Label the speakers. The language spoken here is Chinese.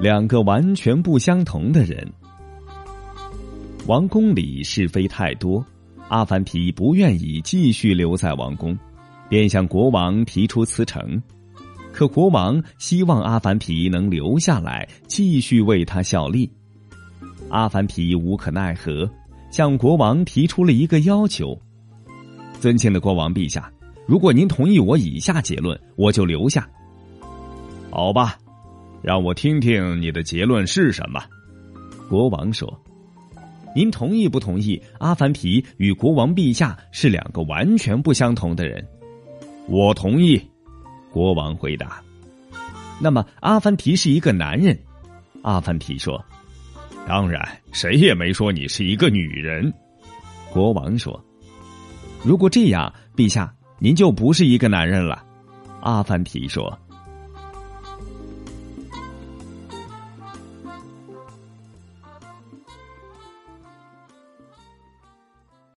Speaker 1: 两个完全不相同的人。王宫里是非太多，阿凡提不愿意继续留在王宫，便向国王提出辞呈。可国王希望阿凡提能留下来，继续为他效力。阿凡提无可奈何，向国王提出了一个要求：“尊敬的国王陛下，如果您同意我以下结论，我就留下。”
Speaker 2: 好吧，让我听听你的结论是什么。
Speaker 1: 国王说：“您同意不同意？阿凡提与国王陛下是两个完全不相同的人。”
Speaker 2: 我同意。
Speaker 1: 国王回答：“那么阿凡提是一个男人？”阿凡提说：“
Speaker 2: 当然，谁也没说你是一个女人。”
Speaker 1: 国王说：“如果这样，陛下您就不是一个男人了。”阿凡提说。